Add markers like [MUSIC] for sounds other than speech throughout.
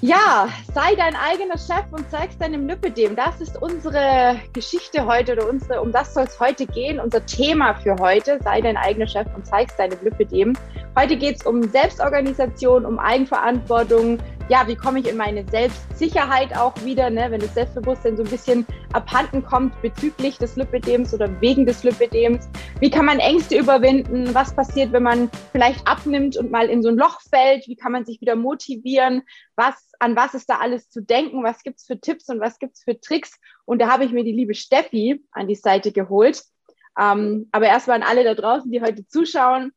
Ja, sei dein eigener Chef und zeig's deinem Lipidem. Das ist unsere Geschichte heute oder unsere, um das soll es heute gehen. Unser Thema für heute, sei dein eigener Chef und zeig's deinem Lipidem. Heute geht es um Selbstorganisation, um Eigenverantwortung. Ja, wie komme ich in meine Selbstsicherheit auch wieder, ne? wenn das Selbstbewusstsein so ein bisschen abhanden kommt bezüglich des Lipidems oder wegen des Lipidems. Wie kann man Ängste überwinden? Was passiert, wenn man vielleicht abnimmt und mal in so ein Loch fällt? Wie kann man sich wieder motivieren? Was an was ist da alles zu denken, was gibt es für Tipps und was gibt es für Tricks. Und da habe ich mir die liebe Steffi an die Seite geholt. Ähm, aber erstmal an alle da draußen, die heute zuschauen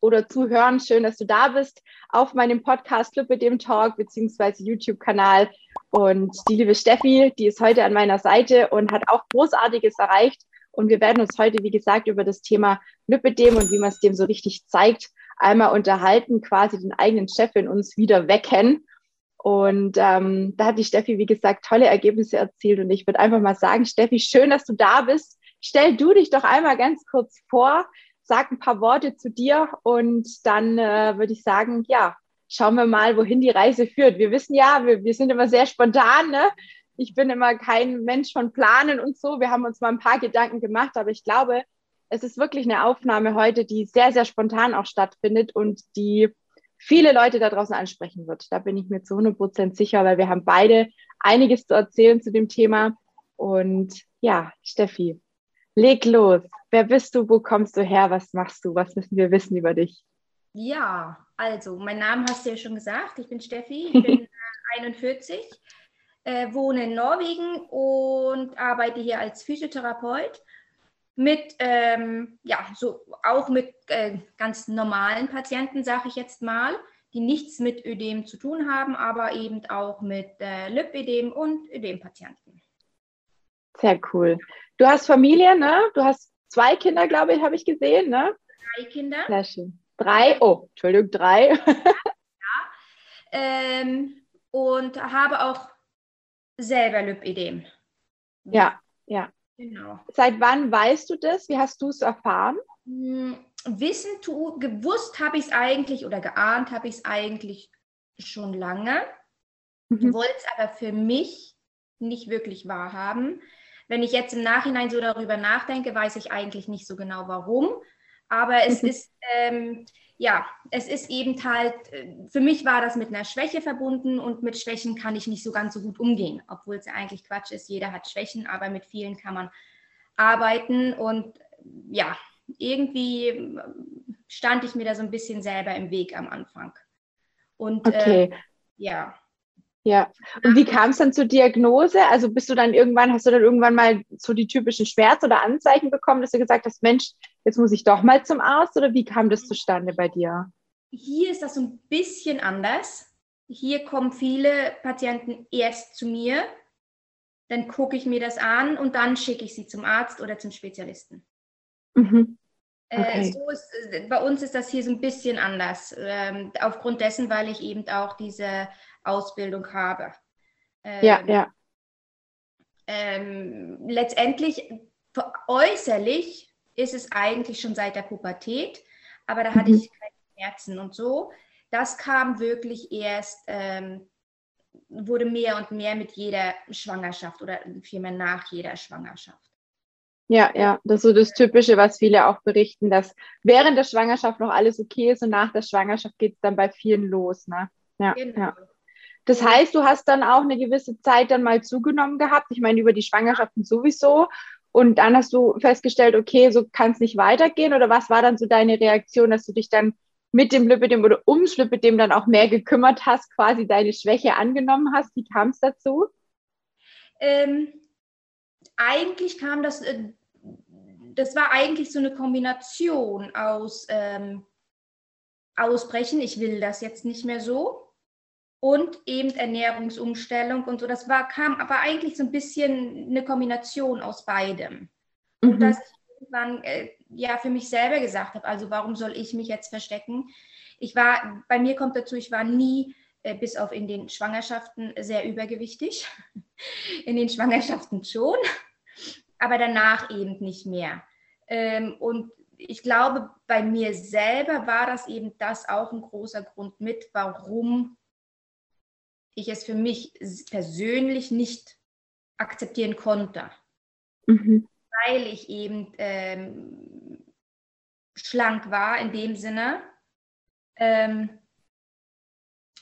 oder zuhören. Schön, dass du da bist auf meinem Podcast Club mit dem Talk beziehungsweise YouTube-Kanal. Und die liebe Steffi, die ist heute an meiner Seite und hat auch Großartiges erreicht. Und wir werden uns heute, wie gesagt, über das Thema Lipidem und wie man es dem so richtig zeigt, einmal unterhalten, quasi den eigenen Chef in uns wieder wecken und ähm, da hat die Steffi, wie gesagt, tolle Ergebnisse erzielt. Und ich würde einfach mal sagen, Steffi, schön, dass du da bist. Stell du dich doch einmal ganz kurz vor, sag ein paar Worte zu dir und dann äh, würde ich sagen, ja, schauen wir mal, wohin die Reise führt. Wir wissen ja, wir, wir sind immer sehr spontan. Ne? Ich bin immer kein Mensch von Planen und so. Wir haben uns mal ein paar Gedanken gemacht, aber ich glaube, es ist wirklich eine Aufnahme heute, die sehr, sehr spontan auch stattfindet und die viele Leute da draußen ansprechen wird. Da bin ich mir zu 100 Prozent sicher, weil wir haben beide einiges zu erzählen zu dem Thema. Und ja, Steffi, leg los. Wer bist du? Wo kommst du her? Was machst du? Was müssen wir wissen über dich? Ja, also, mein Name hast du ja schon gesagt. Ich bin Steffi, ich bin [LAUGHS] 41, äh, wohne in Norwegen und arbeite hier als Physiotherapeut mit, ähm, ja, so auch mit äh, ganz normalen Patienten, sage ich jetzt mal, die nichts mit Ödem zu tun haben, aber eben auch mit äh, Lipödem und Ödem-Patienten. Sehr cool. Du hast Familie, ne? Du hast zwei Kinder, glaube ich, habe ich gesehen, ne? Drei Kinder. Sehr schön. Drei, oh, Entschuldigung, drei. [LAUGHS] ja. Ähm, und habe auch selber Lipödem. Ja, ja. Genau. Seit wann weißt du das? Wie hast du es erfahren? Hm, wissen, tu, gewusst habe ich es eigentlich oder geahnt habe ich es eigentlich schon lange. Mhm. Wollte es aber für mich nicht wirklich wahrhaben. Wenn ich jetzt im Nachhinein so darüber nachdenke, weiß ich eigentlich nicht so genau warum. Aber es mhm. ist, ähm, ja, es ist eben halt, äh, für mich war das mit einer Schwäche verbunden und mit Schwächen kann ich nicht so ganz so gut umgehen, obwohl es ja eigentlich Quatsch ist, jeder hat Schwächen, aber mit vielen kann man arbeiten und ja, irgendwie äh, stand ich mir da so ein bisschen selber im Weg am Anfang. Und äh, okay. äh, ja. Ja, und wie kam es dann zur Diagnose? Also bist du dann irgendwann, hast du dann irgendwann mal so die typischen Schmerz- oder Anzeichen bekommen, dass du gesagt hast, Mensch, jetzt muss ich doch mal zum Arzt oder wie kam das zustande bei dir? Hier ist das so ein bisschen anders. Hier kommen viele Patienten erst zu mir, dann gucke ich mir das an und dann schicke ich sie zum Arzt oder zum Spezialisten. Mhm. Äh, okay. Äh, so ist, bei uns ist das hier so ein bisschen anders, ähm, aufgrund dessen, weil ich eben auch diese Ausbildung habe. Ähm, ja, ja. Ähm, letztendlich äußerlich ist es eigentlich schon seit der Pubertät, aber da hatte mhm. ich keine Schmerzen und so. Das kam wirklich erst, ähm, wurde mehr und mehr mit jeder Schwangerschaft oder vielmehr nach jeder Schwangerschaft. Ja, ja, das ist so das Typische, was viele auch berichten, dass während der Schwangerschaft noch alles okay ist und nach der Schwangerschaft geht es dann bei vielen los. Ne? Ja, genau. ja. Das heißt, du hast dann auch eine gewisse Zeit dann mal zugenommen gehabt. Ich meine, über die Schwangerschaften sowieso. Und dann hast du festgestellt, okay, so kann es nicht weitergehen. Oder was war dann so deine Reaktion, dass du dich dann mit dem Lipidem oder ums Lipidem dann auch mehr gekümmert hast, quasi deine Schwäche angenommen hast? Wie kam es dazu? Ähm, eigentlich kam das, äh, das war eigentlich so eine Kombination aus ähm, Ausbrechen, ich will das jetzt nicht mehr so, und eben Ernährungsumstellung und so. Das war, kam aber eigentlich so ein bisschen eine Kombination aus beidem. Mhm. Und dass ich irgendwann äh, ja für mich selber gesagt habe, also warum soll ich mich jetzt verstecken? Ich war, bei mir kommt dazu, ich war nie äh, bis auf in den Schwangerschaften sehr übergewichtig. [LAUGHS] in den Schwangerschaften schon, aber danach eben nicht mehr. Ähm, und ich glaube, bei mir selber war das eben das auch ein großer Grund mit, warum ich es für mich persönlich nicht akzeptieren konnte, mhm. weil ich eben ähm, schlank war in dem Sinne ähm,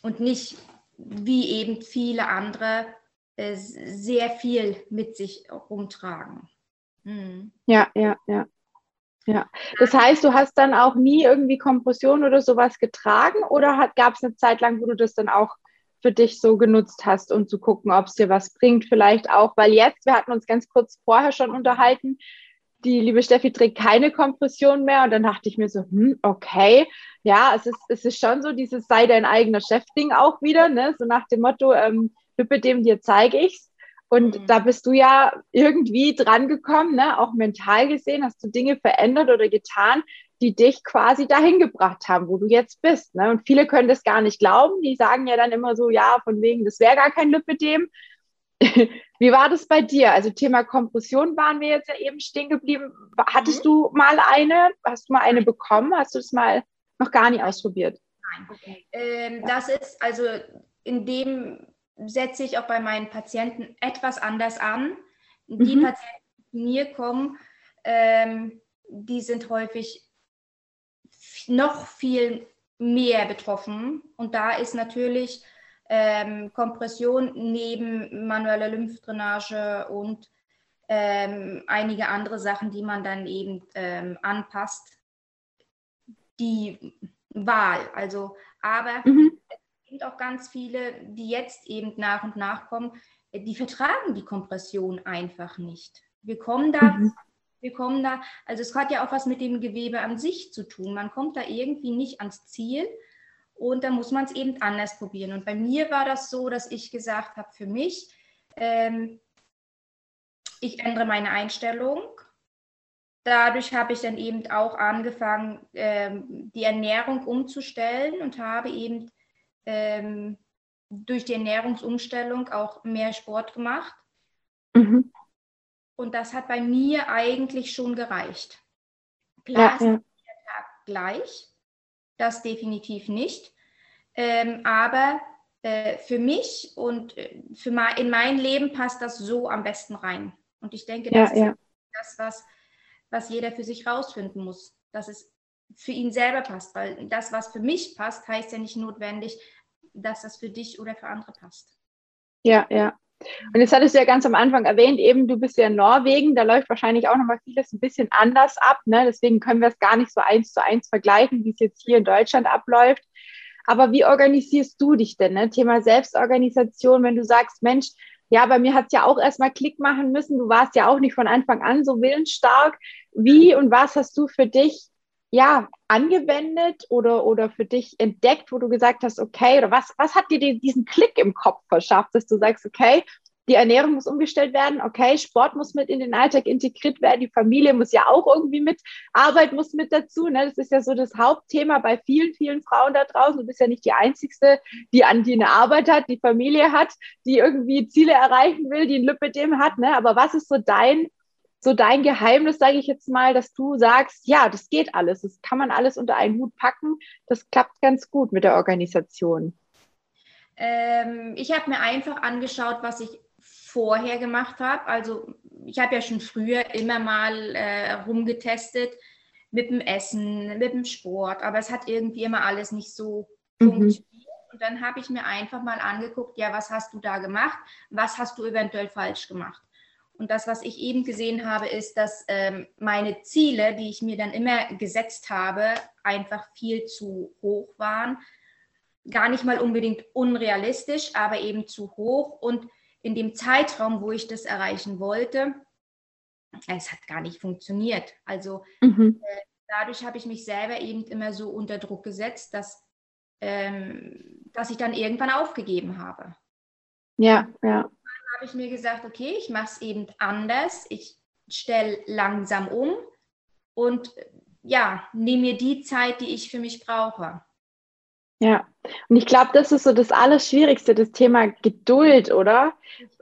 und nicht wie eben viele andere äh, sehr viel mit sich rumtragen. Mhm. Ja, ja, ja. Ja, das heißt, du hast dann auch nie irgendwie Kompression oder sowas getragen oder gab es eine Zeit lang, wo du das dann auch für dich so genutzt hast, um zu gucken, ob es dir was bringt, vielleicht auch, weil jetzt, wir hatten uns ganz kurz vorher schon unterhalten, die liebe Steffi trägt keine Kompression mehr und dann dachte ich mir so, hm, okay, ja, es ist, es ist schon so dieses sei dein eigener Chef-Ding auch wieder, ne? so nach dem Motto, ähm, Lippe dem dir zeige ich's. Und mhm. da bist du ja irgendwie dran gekommen, ne? auch mental gesehen, hast du Dinge verändert oder getan, die dich quasi dahin gebracht haben, wo du jetzt bist. Ne? Und viele können das gar nicht glauben. Die sagen ja dann immer so, ja, von wegen, das wäre gar kein Lipidem. [LAUGHS] Wie war das bei dir? Also Thema Kompression waren wir jetzt ja eben stehen geblieben. Hattest mhm. du mal eine? Hast du mal eine bekommen? Hast du das mal noch gar nicht ausprobiert? Nein. Okay. Ähm, ja. Das ist also in dem setze ich auch bei meinen Patienten etwas anders an. Die mhm. Patienten, die mir kommen, ähm, die sind häufig noch viel mehr betroffen. Und da ist natürlich ähm, Kompression neben manueller Lymphdrainage und ähm, einige andere Sachen, die man dann eben ähm, anpasst, die Wahl. Also, aber mhm. es gibt auch ganz viele, die jetzt eben nach und nach kommen, die vertragen die Kompression einfach nicht. Wir kommen da mhm wir kommen da, also es hat ja auch was mit dem Gewebe an sich zu tun. Man kommt da irgendwie nicht ans Ziel und da muss man es eben anders probieren. Und bei mir war das so, dass ich gesagt habe, für mich, ähm, ich ändere meine Einstellung. Dadurch habe ich dann eben auch angefangen, ähm, die Ernährung umzustellen und habe eben ähm, durch die Ernährungsumstellung auch mehr Sport gemacht. Mhm. Und das hat bei mir eigentlich schon gereicht. Klar ja, ist der Tag gleich, das definitiv nicht. Ähm, aber äh, für mich und äh, für mein, in mein Leben passt das so am besten rein. Und ich denke, das ja, ist das, was, was jeder für sich rausfinden muss, dass es für ihn selber passt. Weil das, was für mich passt, heißt ja nicht notwendig, dass das für dich oder für andere passt. Ja, ja. Und jetzt hattest du ja ganz am Anfang erwähnt, eben du bist ja in Norwegen, da läuft wahrscheinlich auch nochmal vieles ein bisschen anders ab. Ne? Deswegen können wir es gar nicht so eins zu eins vergleichen, wie es jetzt hier in Deutschland abläuft. Aber wie organisierst du dich denn? Ne? Thema Selbstorganisation, wenn du sagst, Mensch, ja, bei mir hat es ja auch erstmal Klick machen müssen. Du warst ja auch nicht von Anfang an so willensstark. Wie und was hast du für dich ja, angewendet oder, oder für dich entdeckt, wo du gesagt hast, okay, oder was, was hat dir diesen Klick im Kopf verschafft, dass du sagst, okay, die Ernährung muss umgestellt werden, okay, Sport muss mit in den Alltag integriert werden, die Familie muss ja auch irgendwie mit, Arbeit muss mit dazu, ne? das ist ja so das Hauptthema bei vielen, vielen Frauen da draußen, du bist ja nicht die Einzige, die an die eine Arbeit hat, die Familie hat, die irgendwie Ziele erreichen will, die ein Lipidem hat, ne? aber was ist so dein so dein Geheimnis, sage ich jetzt mal, dass du sagst, ja, das geht alles, das kann man alles unter einen Hut packen, das klappt ganz gut mit der Organisation? Ähm, ich habe mir einfach angeschaut, was ich vorher gemacht habe. Also ich habe ja schon früher immer mal äh, rumgetestet mit dem Essen, mit dem Sport, aber es hat irgendwie immer alles nicht so mhm. funktioniert. Und dann habe ich mir einfach mal angeguckt, ja, was hast du da gemacht? Was hast du eventuell falsch gemacht? Und das, was ich eben gesehen habe, ist, dass ähm, meine Ziele, die ich mir dann immer gesetzt habe, einfach viel zu hoch waren. Gar nicht mal unbedingt unrealistisch, aber eben zu hoch. Und in dem Zeitraum, wo ich das erreichen wollte, es hat gar nicht funktioniert. Also mhm. äh, dadurch habe ich mich selber eben immer so unter Druck gesetzt, dass, ähm, dass ich dann irgendwann aufgegeben habe. Ja, ja habe ich mir gesagt, okay, ich mache es eben anders. Ich stelle langsam um und ja, nehme mir die Zeit, die ich für mich brauche. Ja, und ich glaube, das ist so das Allerschwierigste, das Thema Geduld, oder?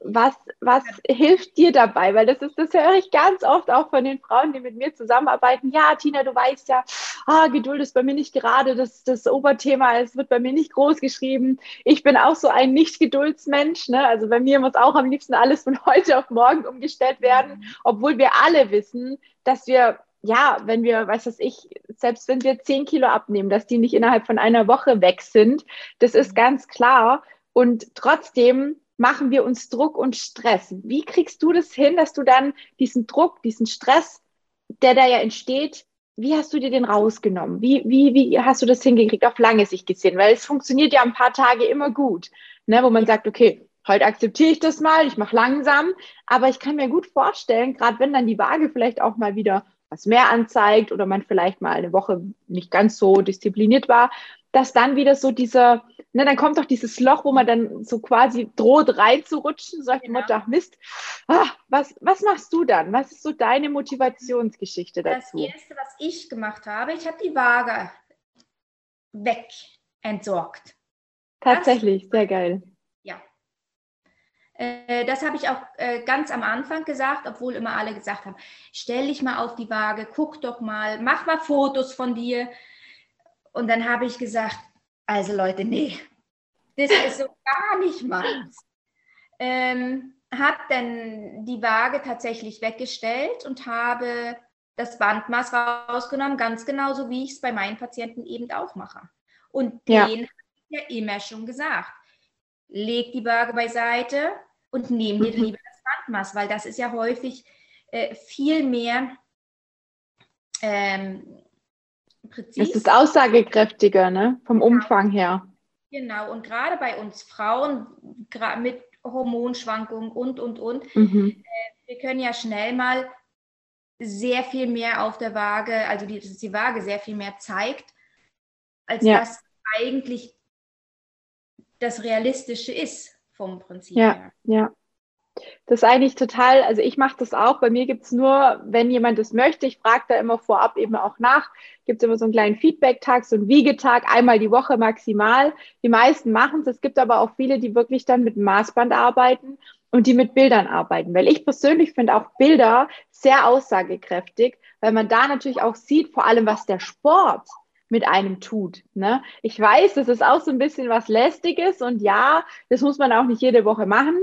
Was, was hilft dir dabei? Weil das ist, das höre ich ganz oft auch von den Frauen, die mit mir zusammenarbeiten. Ja, Tina, du weißt ja, ah, Geduld ist bei mir nicht gerade das, das Oberthema, es wird bei mir nicht groß geschrieben. Ich bin auch so ein Nicht-Geduldsmensch. Ne? Also bei mir muss auch am liebsten alles von [LAUGHS] heute auf morgen umgestellt werden, mhm. obwohl wir alle wissen, dass wir ja, wenn wir, weiß was ich, selbst wenn wir zehn Kilo abnehmen, dass die nicht innerhalb von einer Woche weg sind, das ist mhm. ganz klar. Und trotzdem machen wir uns Druck und Stress. Wie kriegst du das hin, dass du dann diesen Druck, diesen Stress, der da ja entsteht, wie hast du dir den rausgenommen? Wie, wie, wie hast du das hingekriegt, auf lange Sicht gesehen? Weil es funktioniert ja ein paar Tage immer gut, ne, wo man sagt, okay, heute akzeptiere ich das mal, ich mache langsam, aber ich kann mir gut vorstellen, gerade wenn dann die Waage vielleicht auch mal wieder was mehr anzeigt oder man vielleicht mal eine Woche nicht ganz so diszipliniert war, dass dann wieder so dieser, ne, dann kommt doch dieses Loch, wo man dann so quasi droht reinzurutschen, sagt genau. Mutter, Mist, ah, was, was machst du dann? Was ist so deine Motivationsgeschichte dazu? Das Erste, was ich gemacht habe, ich habe die Waage weg entsorgt. Tatsächlich, das, sehr geil. Äh, das habe ich auch äh, ganz am Anfang gesagt, obwohl immer alle gesagt haben, stell dich mal auf die Waage, guck doch mal, mach mal Fotos von dir. Und dann habe ich gesagt, also Leute, nee, das ist so [LAUGHS] gar nicht meins. Ähm, habe dann die Waage tatsächlich weggestellt und habe das Bandmaß rausgenommen, ganz genauso wie ich es bei meinen Patienten eben auch mache. Und ja. den habe ich ja immer schon gesagt. Leg die Waage beiseite, und nehmen dir mhm. lieber das Bandmaß, weil das ist ja häufig äh, viel mehr ähm, präzise. Es ist aussagekräftiger, ne? Vom genau. Umfang her. Genau, und gerade bei uns Frauen, mit Hormonschwankungen und, und, und, mhm. äh, wir können ja schnell mal sehr viel mehr auf der Waage, also die, dass die Waage sehr viel mehr zeigt, als ja. das eigentlich das Realistische ist vom Prinzip ja, her. Ja, das ist eigentlich total, also ich mache das auch. Bei mir gibt es nur, wenn jemand das möchte, ich frage da immer vorab eben auch nach, gibt es immer so einen kleinen Feedback-Tag, so einen Wiegetag, einmal die Woche maximal. Die meisten machen es. Es gibt aber auch viele, die wirklich dann mit dem Maßband arbeiten und die mit Bildern arbeiten. Weil ich persönlich finde auch Bilder sehr aussagekräftig, weil man da natürlich auch sieht, vor allem was der Sport mit einem tut. Ne? Ich weiß, das ist auch so ein bisschen was Lästiges und ja, das muss man auch nicht jede Woche machen.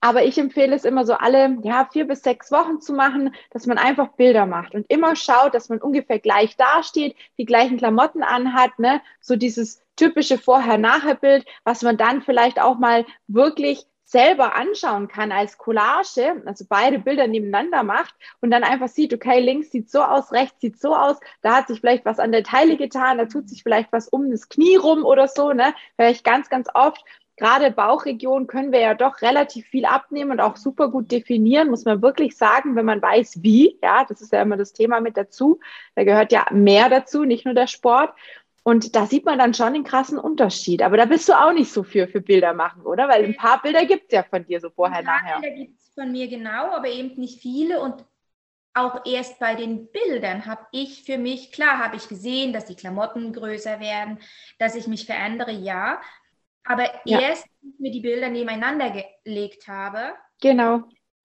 Aber ich empfehle es immer so alle, ja, vier bis sechs Wochen zu machen, dass man einfach Bilder macht und immer schaut, dass man ungefähr gleich dasteht, die gleichen Klamotten anhat, ne? So dieses typische Vorher-Nachher-Bild, was man dann vielleicht auch mal wirklich selber anschauen kann als Collage, also beide Bilder nebeneinander macht und dann einfach sieht, okay, links sieht so aus, rechts sieht so aus, da hat sich vielleicht was an der Teile getan, da tut sich vielleicht was um das Knie rum oder so, ne? Vielleicht ganz, ganz oft. Gerade Bauchregion können wir ja doch relativ viel abnehmen und auch super gut definieren, muss man wirklich sagen, wenn man weiß, wie. Ja, das ist ja immer das Thema mit dazu. Da gehört ja mehr dazu, nicht nur der Sport. Und da sieht man dann schon den krassen Unterschied. Aber da bist du auch nicht so für, für Bilder machen, oder? Weil ein paar Bilder gibt es ja von dir so vorher, ein paar nachher. Bilder gibt es von mir genau, aber eben nicht viele. Und auch erst bei den Bildern habe ich für mich, klar habe ich gesehen, dass die Klamotten größer werden, dass ich mich verändere, ja. Aber ja. erst, als ich mir die Bilder nebeneinander gelegt habe, genau.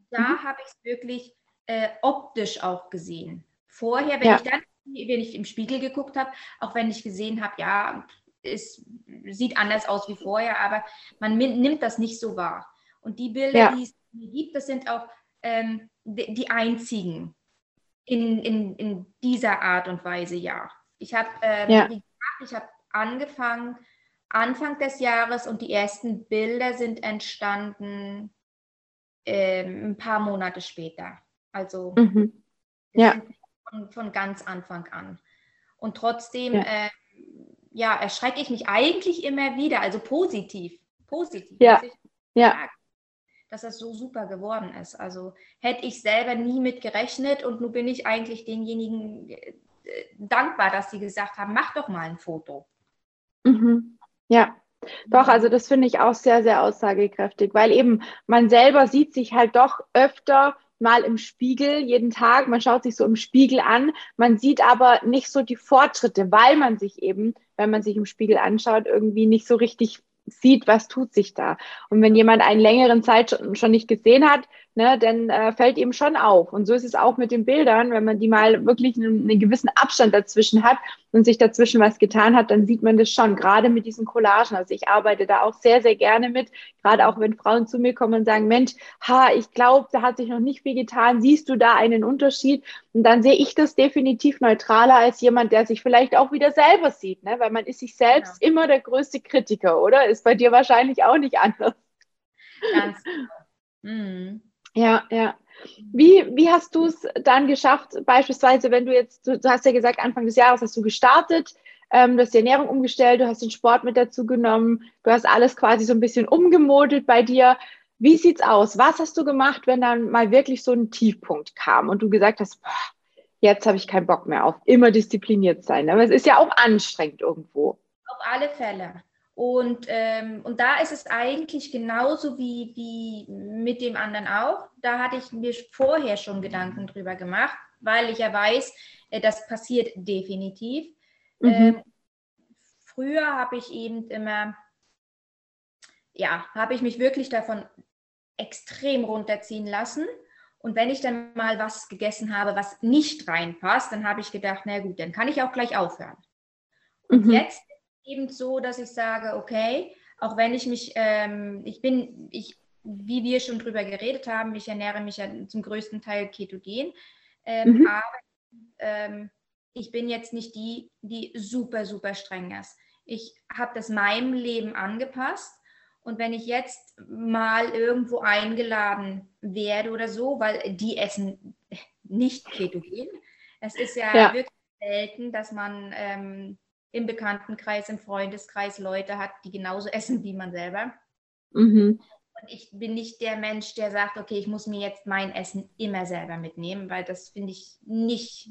da mhm. habe ich es wirklich äh, optisch auch gesehen. Vorher, wenn ja. ich dann wenn ich im Spiegel geguckt habe, auch wenn ich gesehen habe, ja, es sieht anders aus wie vorher, aber man nimmt das nicht so wahr. Und die Bilder, ja. die es mir gibt, das sind auch ähm, die, die, einzigen in, in, in dieser Art und Weise, ja. Ich habe ähm, ja. ich habe angefangen Anfang des Jahres und die ersten Bilder sind entstanden ähm, ein paar Monate später. Also mhm. ja von, von ganz Anfang an. Und trotzdem, ja. Äh, ja, erschrecke ich mich eigentlich immer wieder, also positiv, positiv. Ja, ja. dass das so super geworden ist. Also hätte ich selber nie mit gerechnet und nun bin ich eigentlich denjenigen äh, dankbar, dass sie gesagt haben, mach doch mal ein Foto. Mhm. Ja, doch, also das finde ich auch sehr, sehr aussagekräftig, weil eben man selber sieht sich halt doch öfter mal im Spiegel jeden Tag. Man schaut sich so im Spiegel an. Man sieht aber nicht so die Fortschritte, weil man sich eben, wenn man sich im Spiegel anschaut, irgendwie nicht so richtig sieht, was tut sich da. Und wenn jemand einen längeren Zeit schon, schon nicht gesehen hat, ne, dann äh, fällt ihm schon auf. Und so ist es auch mit den Bildern, wenn man die mal wirklich einen, einen, gewissen Abstand dazwischen hat und sich dazwischen was getan hat, dann sieht man das schon, gerade mit diesen Collagen. Also ich arbeite da auch sehr, sehr gerne mit, gerade auch wenn Frauen zu mir kommen und sagen, Mensch, ha, ich glaube, da hat sich noch nicht viel getan, siehst du da einen Unterschied? Und dann sehe ich das definitiv neutraler als jemand, der sich vielleicht auch wieder selber sieht, ne? weil man ist sich selbst ja. immer der größte Kritiker, oder? Ist bei dir wahrscheinlich auch nicht anders. Ganz genau. Mhm. Ja, ja. Wie, wie hast du es dann geschafft, beispielsweise, wenn du jetzt, du, hast ja gesagt, Anfang des Jahres hast du gestartet, ähm, du hast die Ernährung umgestellt, du hast den Sport mit dazu genommen, du hast alles quasi so ein bisschen umgemodelt bei dir. Wie sieht's aus? Was hast du gemacht, wenn dann mal wirklich so ein Tiefpunkt kam und du gesagt hast, boah, jetzt habe ich keinen Bock mehr auf immer diszipliniert sein. Aber es ist ja auch anstrengend irgendwo. Auf alle Fälle. Und, ähm, und da ist es eigentlich genauso wie, wie mit dem anderen auch. Da hatte ich mir vorher schon Gedanken drüber gemacht, weil ich ja weiß, äh, das passiert definitiv. Mhm. Ähm, früher habe ich eben immer, ja, habe ich mich wirklich davon extrem runterziehen lassen. Und wenn ich dann mal was gegessen habe, was nicht reinpasst, dann habe ich gedacht, na gut, dann kann ich auch gleich aufhören. Und mhm. jetzt eben so, dass ich sage, okay, auch wenn ich mich, ähm, ich bin, ich, wie wir schon drüber geredet haben, ich ernähre mich ja zum größten Teil ketogen, ähm, mhm. aber ähm, ich bin jetzt nicht die, die super, super streng ist. Ich habe das meinem Leben angepasst und wenn ich jetzt mal irgendwo eingeladen werde oder so, weil die essen nicht ketogen, es ist ja, ja. wirklich selten, dass man ähm, im Bekanntenkreis, im Freundeskreis Leute hat, die genauso essen wie man selber. Mhm. Und ich bin nicht der Mensch, der sagt, okay, ich muss mir jetzt mein Essen immer selber mitnehmen, weil das finde ich nicht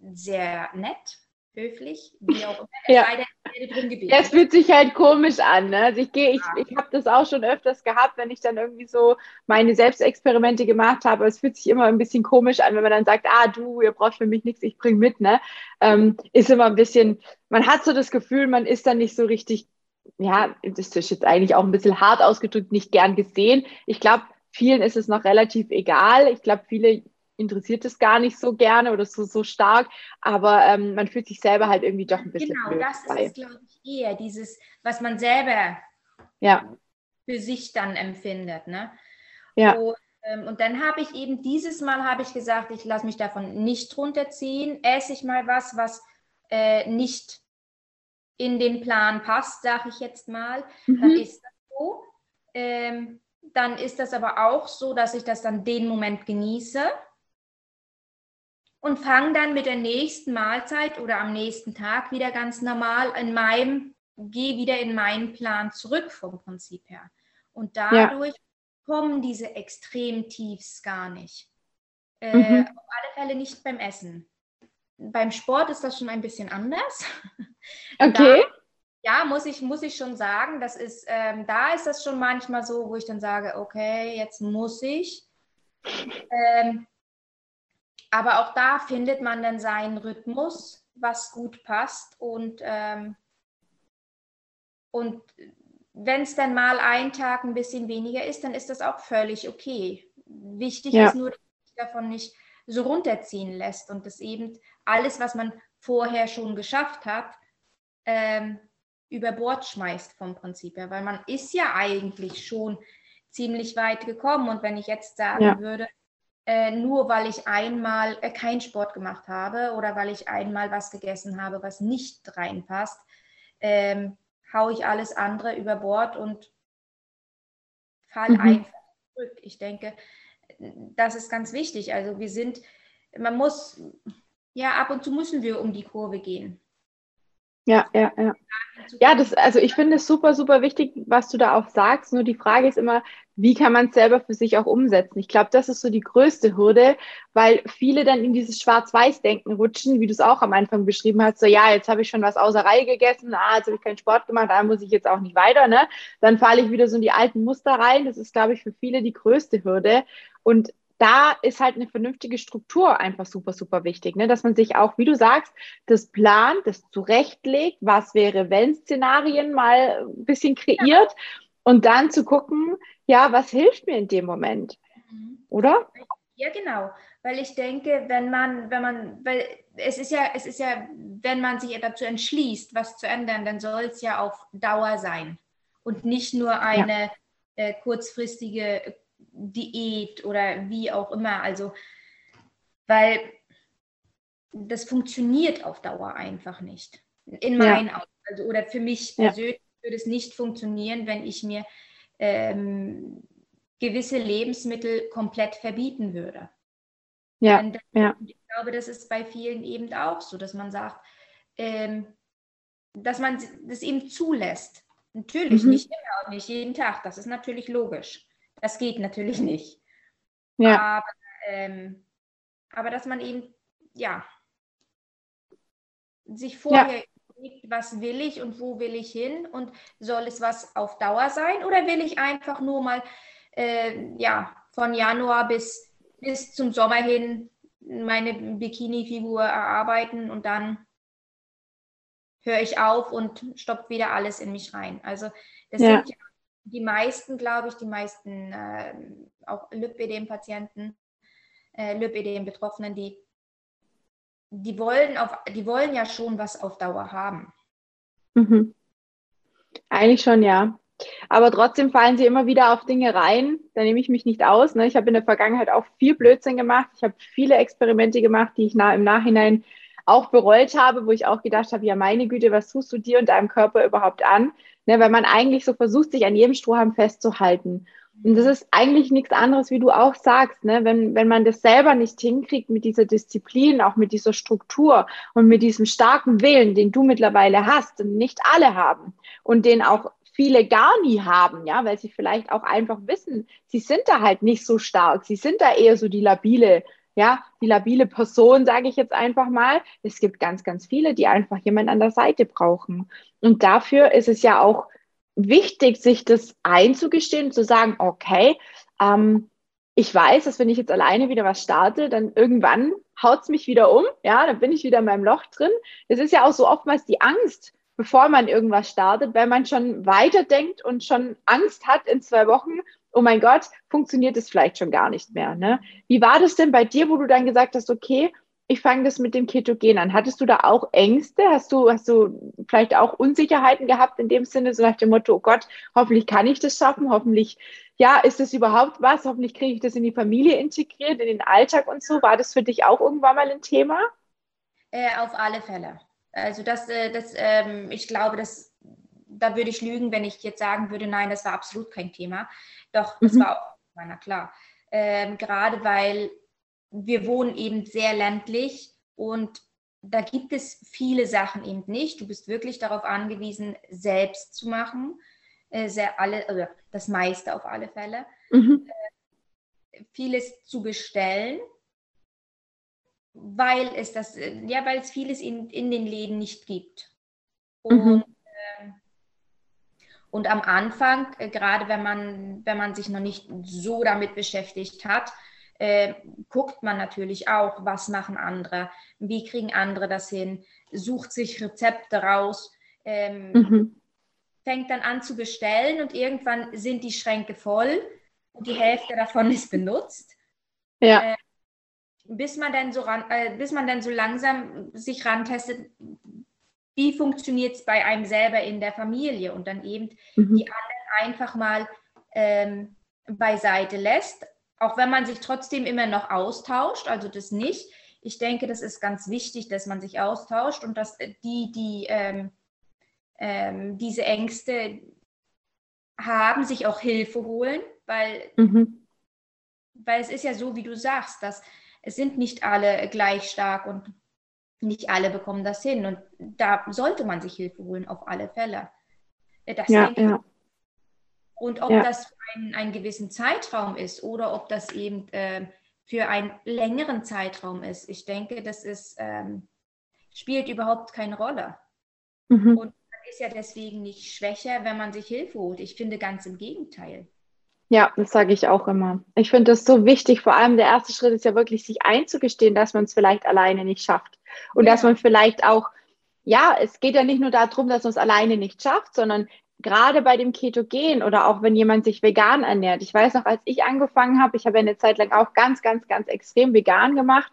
sehr nett höflich, wie auch immer. Ja. Es fühlt sich halt komisch an. Ne? Also ich gehe, ich, ich habe das auch schon öfters gehabt, wenn ich dann irgendwie so meine Selbstexperimente gemacht habe. Es fühlt sich immer ein bisschen komisch an, wenn man dann sagt, ah du, ihr braucht für mich nichts, ich bringe mit. Ne? Ähm, ist immer ein bisschen, man hat so das Gefühl, man ist dann nicht so richtig, ja, das ist jetzt eigentlich auch ein bisschen hart ausgedrückt, nicht gern gesehen. Ich glaube, vielen ist es noch relativ egal. Ich glaube, viele interessiert es gar nicht so gerne oder so, so stark, aber ähm, man fühlt sich selber halt irgendwie doch ein bisschen Genau, das bei. ist, glaube ich, eher dieses, was man selber ja. für sich dann empfindet. Ne? Ja. Und, ähm, und dann habe ich eben dieses Mal habe ich gesagt, ich lasse mich davon nicht runterziehen, esse ich mal was, was äh, nicht in den Plan passt, sage ich jetzt mal, mhm. dann ist das so. Ähm, dann ist das aber auch so, dass ich das dann den Moment genieße und fange dann mit der nächsten Mahlzeit oder am nächsten Tag wieder ganz normal in meinem, gehe wieder in meinen Plan zurück vom Prinzip her. Und dadurch ja. kommen diese Extremtiefs gar nicht. Äh, mhm. Auf alle Fälle nicht beim Essen. Beim Sport ist das schon ein bisschen anders. [LAUGHS] Okay. Da, ja, muss ich, muss ich schon sagen, das ist, ähm, da ist das schon manchmal so, wo ich dann sage, okay, jetzt muss ich. Ähm, aber auch da findet man dann seinen Rhythmus, was gut passt. Und, ähm, und wenn es dann mal ein Tag ein bisschen weniger ist, dann ist das auch völlig okay. Wichtig ja. ist nur, dass sich davon nicht so runterziehen lässt und das eben alles, was man vorher schon geschafft hat, ähm, über Bord schmeißt vom Prinzip her, weil man ist ja eigentlich schon ziemlich weit gekommen und wenn ich jetzt sagen ja. würde, äh, nur weil ich einmal äh, keinen Sport gemacht habe oder weil ich einmal was gegessen habe, was nicht reinpasst, ähm, haue ich alles andere über Bord und fall mhm. einfach zurück. Ich denke, das ist ganz wichtig. Also wir sind, man muss, ja, ab und zu müssen wir um die Kurve gehen. Ja, ja, ja. Ja, das, also ich finde es super, super wichtig, was du da auch sagst. Nur die Frage ist immer, wie kann man es selber für sich auch umsetzen? Ich glaube, das ist so die größte Hürde, weil viele dann in dieses Schwarz-Weiß-Denken rutschen, wie du es auch am Anfang beschrieben hast. So, ja, jetzt habe ich schon was außer Reihe gegessen, ah, jetzt habe ich keinen Sport gemacht, da muss ich jetzt auch nicht weiter, ne? Dann falle ich wieder so in die alten Muster rein. Das ist, glaube ich, für viele die größte Hürde. Und da ist halt eine vernünftige Struktur einfach super, super wichtig, ne? dass man sich auch, wie du sagst, das plant, das zurechtlegt, was wäre, wenn Szenarien mal ein bisschen kreiert ja. und dann zu gucken, ja, was hilft mir in dem Moment? Mhm. Oder? Ja, genau. Weil ich denke, wenn man, wenn man, weil es ist ja, es ist ja, wenn man sich dazu entschließt, was zu ändern, dann soll es ja auf Dauer sein und nicht nur eine ja. äh, kurzfristige Diät oder wie auch immer. Also, weil das funktioniert auf Dauer einfach nicht. In meinen ja. Augen. Also, oder für mich persönlich ja. würde es nicht funktionieren, wenn ich mir ähm, gewisse Lebensmittel komplett verbieten würde. Ja, das, ja. Ich glaube, das ist bei vielen eben auch so, dass man sagt, ähm, dass man das eben zulässt. Natürlich mhm. nicht immer und nicht jeden Tag. Das ist natürlich logisch. Das geht natürlich nicht. Ja. Aber, ähm, aber dass man eben, ja, sich vorher ja. überlegt, was will ich und wo will ich hin und soll es was auf Dauer sein oder will ich einfach nur mal, äh, ja, von Januar bis, bis zum Sommer hin meine Bikini-Figur erarbeiten und dann höre ich auf und stoppt wieder alles in mich rein. Also das ja. sind die meisten, glaube ich, die meisten äh, auch Lipödem-Patienten, äh, Lipödem-Betroffenen, die, die, wollen die wollen ja schon was auf Dauer haben. Mhm. Eigentlich schon, ja. Aber trotzdem fallen sie immer wieder auf Dinge rein. Da nehme ich mich nicht aus. Ne? Ich habe in der Vergangenheit auch viel Blödsinn gemacht. Ich habe viele Experimente gemacht, die ich na im Nachhinein auch bereut habe, wo ich auch gedacht habe, ja meine Güte, was tust du dir und deinem Körper überhaupt an? Ne, weil man eigentlich so versucht, sich an jedem Strohhalm festzuhalten. Und das ist eigentlich nichts anderes, wie du auch sagst, ne? wenn, wenn man das selber nicht hinkriegt mit dieser Disziplin, auch mit dieser Struktur und mit diesem starken Willen, den du mittlerweile hast und nicht alle haben und den auch viele gar nie haben, ja, weil sie vielleicht auch einfach wissen, sie sind da halt nicht so stark, sie sind da eher so die labile ja, die labile Person, sage ich jetzt einfach mal. Es gibt ganz, ganz viele, die einfach jemand an der Seite brauchen. Und dafür ist es ja auch wichtig, sich das einzugestehen, zu sagen, okay, ähm, ich weiß, dass wenn ich jetzt alleine wieder was starte, dann irgendwann haut es mich wieder um, ja, dann bin ich wieder in meinem Loch drin. Es ist ja auch so oftmals die Angst, bevor man irgendwas startet, weil man schon weiterdenkt und schon Angst hat in zwei Wochen, oh mein Gott, funktioniert es vielleicht schon gar nicht mehr. Ne? Wie war das denn bei dir, wo du dann gesagt hast, okay, ich fange das mit dem Ketogen an. Hattest du da auch Ängste? Hast du, hast du vielleicht auch Unsicherheiten gehabt in dem Sinne, so nach dem Motto, oh Gott, hoffentlich kann ich das schaffen, hoffentlich, ja, ist das überhaupt was? Hoffentlich kriege ich das in die Familie integriert, in den Alltag und so. War das für dich auch irgendwann mal ein Thema? Äh, auf alle Fälle. Also das, äh, das ähm, ich glaube, das, da würde ich lügen, wenn ich jetzt sagen würde, nein, das war absolut kein Thema. Doch, das mhm. war auch, na klar. Ähm, gerade weil wir wohnen eben sehr ländlich und da gibt es viele Sachen eben nicht. Du bist wirklich darauf angewiesen, selbst zu machen. Äh, sehr alle, also das meiste auf alle Fälle. Mhm. Äh, vieles zu bestellen, weil es das, äh, ja, weil es vieles in, in den Läden nicht gibt. Und mhm. Und am Anfang, äh, gerade wenn man, wenn man sich noch nicht so damit beschäftigt hat, äh, guckt man natürlich auch, was machen andere, wie kriegen andere das hin, sucht sich Rezepte raus, ähm, mhm. fängt dann an zu bestellen und irgendwann sind die Schränke voll und die Hälfte davon ist benutzt. Ja. Äh, bis man dann so ran, äh, bis man dann so langsam sich rantestet, wie funktioniert es bei einem selber in der Familie und dann eben mhm. die anderen einfach mal ähm, beiseite lässt, auch wenn man sich trotzdem immer noch austauscht, also das nicht. Ich denke, das ist ganz wichtig, dass man sich austauscht und dass die, die ähm, ähm, diese Ängste haben, sich auch Hilfe holen, weil, mhm. weil es ist ja so, wie du sagst, dass es sind nicht alle gleich stark und nicht alle bekommen das hin. Und da sollte man sich Hilfe holen, auf alle Fälle. Äh, das ja, ja. Und ob ja. das für einen, einen, gewissen Zeitraum ist oder ob das eben äh, für einen längeren Zeitraum ist, ich denke, das ist, ähm, spielt überhaupt keine Rolle. Mhm. Und man ist ja deswegen nicht schwächer, wenn man sich Hilfe holt. Ich finde ganz im Gegenteil. Ja, das sage ich auch immer. Ich finde das so wichtig. Vor allem der erste Schritt ist ja wirklich, sich einzugestehen, dass man es vielleicht alleine nicht schafft. Und dass man vielleicht auch, ja, es geht ja nicht nur darum, dass man es alleine nicht schafft, sondern gerade bei dem Ketogen oder auch wenn jemand sich vegan ernährt. Ich weiß noch, als ich angefangen habe, ich habe eine Zeit lang auch ganz, ganz, ganz extrem vegan gemacht.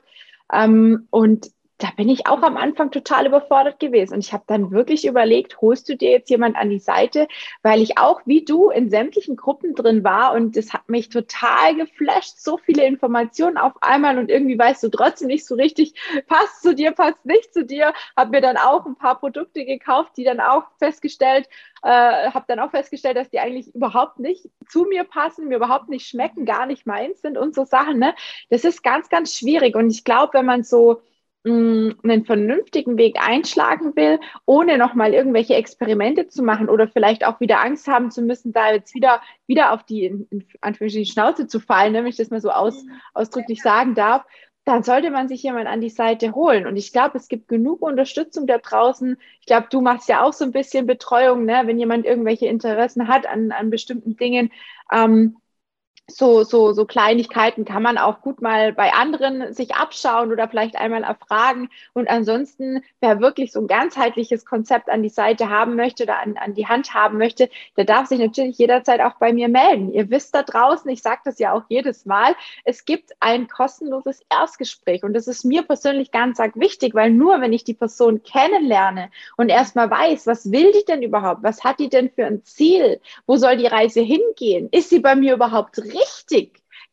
Ähm, und da bin ich auch am Anfang total überfordert gewesen. Und ich habe dann wirklich überlegt, holst du dir jetzt jemand an die Seite, weil ich auch wie du in sämtlichen Gruppen drin war und das hat mich total geflasht. So viele Informationen auf einmal und irgendwie weißt du trotzdem nicht so richtig, [LAUGHS] passt zu dir, passt nicht zu dir. Habe mir dann auch ein paar Produkte gekauft, die dann auch festgestellt, äh, habe dann auch festgestellt, dass die eigentlich überhaupt nicht zu mir passen, mir überhaupt nicht schmecken, gar nicht meins sind und so Sachen. Ne? Das ist ganz, ganz schwierig. Und ich glaube, wenn man so einen vernünftigen Weg einschlagen will, ohne nochmal irgendwelche Experimente zu machen oder vielleicht auch wieder Angst haben zu müssen, da jetzt wieder, wieder auf die in, in Schnauze zu fallen, ne, wenn ich das mal so aus, ausdrücklich sagen darf, dann sollte man sich jemand an die Seite holen. Und ich glaube, es gibt genug Unterstützung da draußen. Ich glaube, du machst ja auch so ein bisschen Betreuung, ne? wenn jemand irgendwelche Interessen hat an, an bestimmten Dingen. Ähm, so, so, so Kleinigkeiten kann man auch gut mal bei anderen sich abschauen oder vielleicht einmal erfragen. Und ansonsten, wer wirklich so ein ganzheitliches Konzept an die Seite haben möchte oder an, an die Hand haben möchte, der darf sich natürlich jederzeit auch bei mir melden. Ihr wisst da draußen, ich sage das ja auch jedes Mal, es gibt ein kostenloses Erstgespräch. Und das ist mir persönlich ganz arg wichtig, weil nur wenn ich die Person kennenlerne und erstmal weiß, was will die denn überhaupt? Was hat die denn für ein Ziel? Wo soll die Reise hingehen? Ist sie bei mir überhaupt richtig?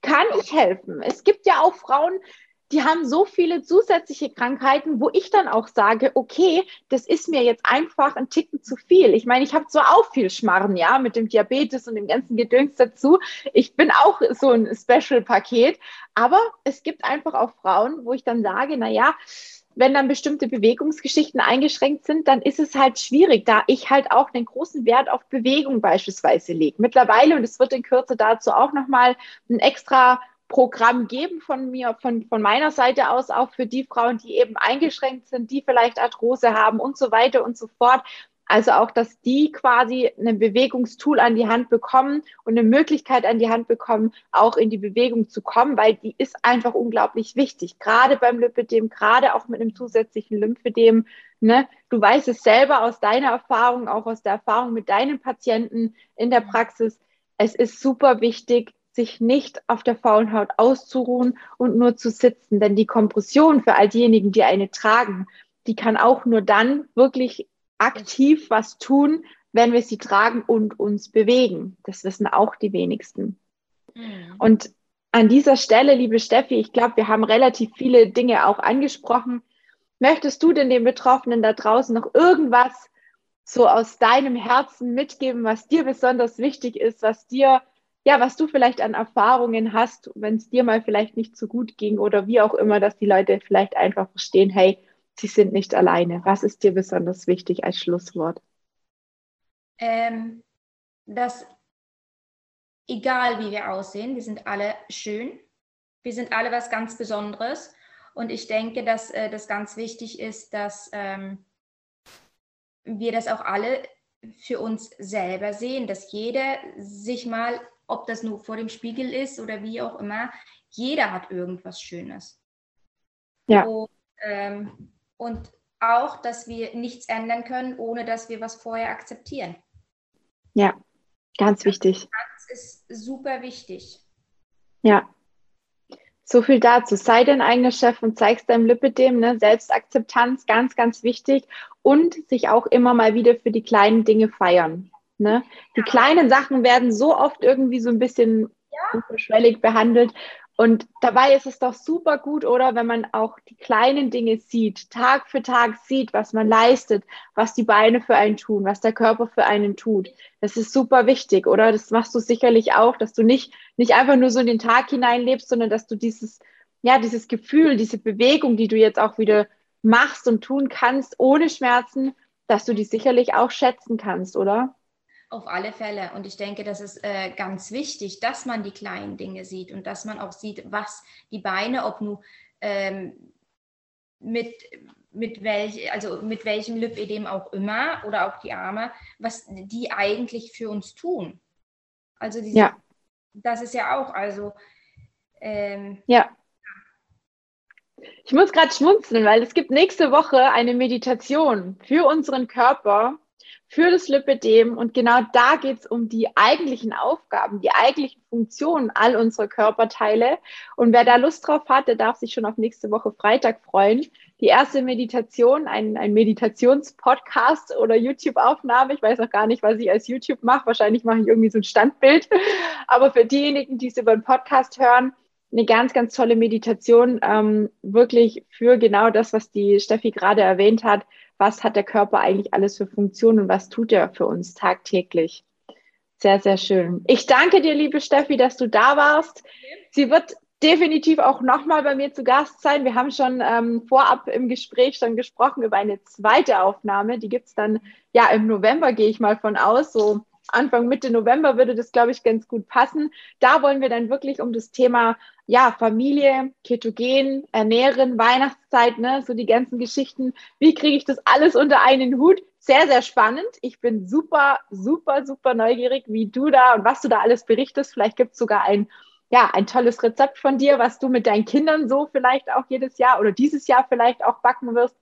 Kann ich helfen? Es gibt ja auch Frauen, die haben so viele zusätzliche Krankheiten, wo ich dann auch sage, okay, das ist mir jetzt einfach ein Ticken zu viel. Ich meine, ich habe zwar auch viel Schmarren, ja, mit dem Diabetes und dem ganzen Gedöns dazu. Ich bin auch so ein Special-Paket, aber es gibt einfach auch Frauen, wo ich dann sage, na ja, wenn dann bestimmte Bewegungsgeschichten eingeschränkt sind, dann ist es halt schwierig, da ich halt auch einen großen Wert auf Bewegung beispielsweise lege. Mittlerweile, und es wird in Kürze dazu auch nochmal ein extra Programm geben von mir, von, von meiner Seite aus, auch für die Frauen, die eben eingeschränkt sind, die vielleicht Arthrose haben und so weiter und so fort, also auch, dass die quasi ein Bewegungstool an die Hand bekommen und eine Möglichkeit an die Hand bekommen, auch in die Bewegung zu kommen, weil die ist einfach unglaublich wichtig. Gerade beim Lymphedem, gerade auch mit einem zusätzlichen Lymphedem. Ne? Du weißt es selber aus deiner Erfahrung, auch aus der Erfahrung mit deinen Patienten in der Praxis. Es ist super wichtig, sich nicht auf der faulen Haut auszuruhen und nur zu sitzen. Denn die Kompression für all diejenigen, die eine tragen, die kann auch nur dann wirklich aktiv was tun, wenn wir sie tragen und uns bewegen. Das wissen auch die wenigsten. Mhm. Und an dieser Stelle, liebe Steffi, ich glaube, wir haben relativ viele Dinge auch angesprochen. Möchtest du denn den Betroffenen da draußen noch irgendwas so aus deinem Herzen mitgeben, was dir besonders wichtig ist, was dir, ja, was du vielleicht an Erfahrungen hast, wenn es dir mal vielleicht nicht so gut ging oder wie auch immer, dass die Leute vielleicht einfach verstehen, hey, Sie sind nicht alleine. Was ist dir besonders wichtig als Schlusswort? Ähm, dass egal wie wir aussehen, wir sind alle schön. Wir sind alle was ganz Besonderes. Und ich denke, dass äh, das ganz wichtig ist, dass ähm, wir das auch alle für uns selber sehen, dass jeder sich mal, ob das nur vor dem Spiegel ist oder wie auch immer, jeder hat irgendwas Schönes. Ja. Und, ähm, und auch, dass wir nichts ändern können, ohne dass wir was vorher akzeptieren. Ja, ganz wichtig. Das ist super wichtig. Ja. So viel dazu. Sei dein eigener Chef und zeigst deinem Lipidem, ne? Selbstakzeptanz, ganz, ganz wichtig. Und sich auch immer mal wieder für die kleinen Dinge feiern. Ne? Die ja. kleinen Sachen werden so oft irgendwie so ein bisschen ja. unterschwellig behandelt. Und dabei ist es doch super gut, oder wenn man auch die kleinen Dinge sieht, Tag für Tag sieht, was man leistet, was die Beine für einen tun, was der Körper für einen tut. Das ist super wichtig, oder? Das machst du sicherlich auch, dass du nicht, nicht einfach nur so in den Tag hineinlebst, sondern dass du dieses, ja, dieses Gefühl, diese Bewegung, die du jetzt auch wieder machst und tun kannst, ohne Schmerzen, dass du die sicherlich auch schätzen kannst, oder? Auf alle Fälle. Und ich denke, das ist äh, ganz wichtig, dass man die kleinen Dinge sieht und dass man auch sieht, was die Beine, ob nur ähm, mit, mit, welch, also mit welchem Lipödem auch immer oder auch die Arme, was die eigentlich für uns tun. Also diese, ja. das ist ja auch, also ähm, ja. Ich muss gerade schmunzeln, weil es gibt nächste Woche eine Meditation für unseren Körper für das Lipidem. Und genau da geht es um die eigentlichen Aufgaben, die eigentlichen Funktionen all unserer Körperteile. Und wer da Lust drauf hat, der darf sich schon auf nächste Woche Freitag freuen. Die erste Meditation, ein, ein Meditationspodcast oder YouTube-Aufnahme. Ich weiß noch gar nicht, was ich als YouTube mache. Wahrscheinlich mache ich irgendwie so ein Standbild. Aber für diejenigen, die es über den Podcast hören, eine ganz, ganz tolle Meditation, ähm, wirklich für genau das, was die Steffi gerade erwähnt hat. Was hat der Körper eigentlich alles für Funktionen und was tut er für uns tagtäglich? Sehr, sehr schön. Ich danke dir, liebe Steffi, dass du da warst. Sie wird definitiv auch nochmal bei mir zu Gast sein. Wir haben schon ähm, vorab im Gespräch schon gesprochen über eine zweite Aufnahme. Die gibt es dann ja im November, gehe ich mal von aus, so Anfang, Mitte November würde das, glaube ich, ganz gut passen. Da wollen wir dann wirklich um das Thema ja, Familie, Ketogen, Ernähren, Weihnachtszeit, ne, so die ganzen Geschichten. Wie kriege ich das alles unter einen Hut? Sehr, sehr spannend. Ich bin super, super, super neugierig, wie du da und was du da alles berichtest. Vielleicht gibt es sogar ein, ja, ein tolles Rezept von dir, was du mit deinen Kindern so vielleicht auch jedes Jahr oder dieses Jahr vielleicht auch backen wirst.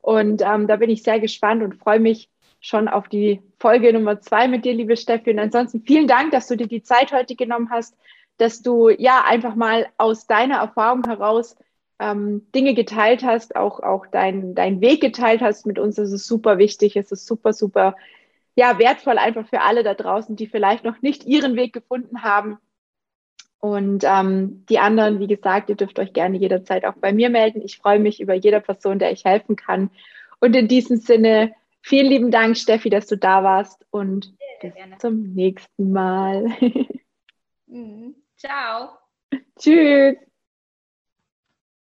Und ähm, da bin ich sehr gespannt und freue mich schon auf die Folge Nummer zwei mit dir, liebe Steffi. Und ansonsten vielen Dank, dass du dir die Zeit heute genommen hast, dass du ja einfach mal aus deiner Erfahrung heraus ähm, Dinge geteilt hast, auch, auch deinen dein Weg geteilt hast mit uns. Das ist super wichtig. Es ist super, super ja, wertvoll einfach für alle da draußen, die vielleicht noch nicht ihren Weg gefunden haben. Und ähm, die anderen, wie gesagt, ihr dürft euch gerne jederzeit auch bei mir melden. Ich freue mich über jede Person, der ich helfen kann. Und in diesem Sinne, Vielen lieben Dank, Steffi, dass du da warst und bis zum nächsten Mal. [LAUGHS] Mhm. Ciao. Tschüss.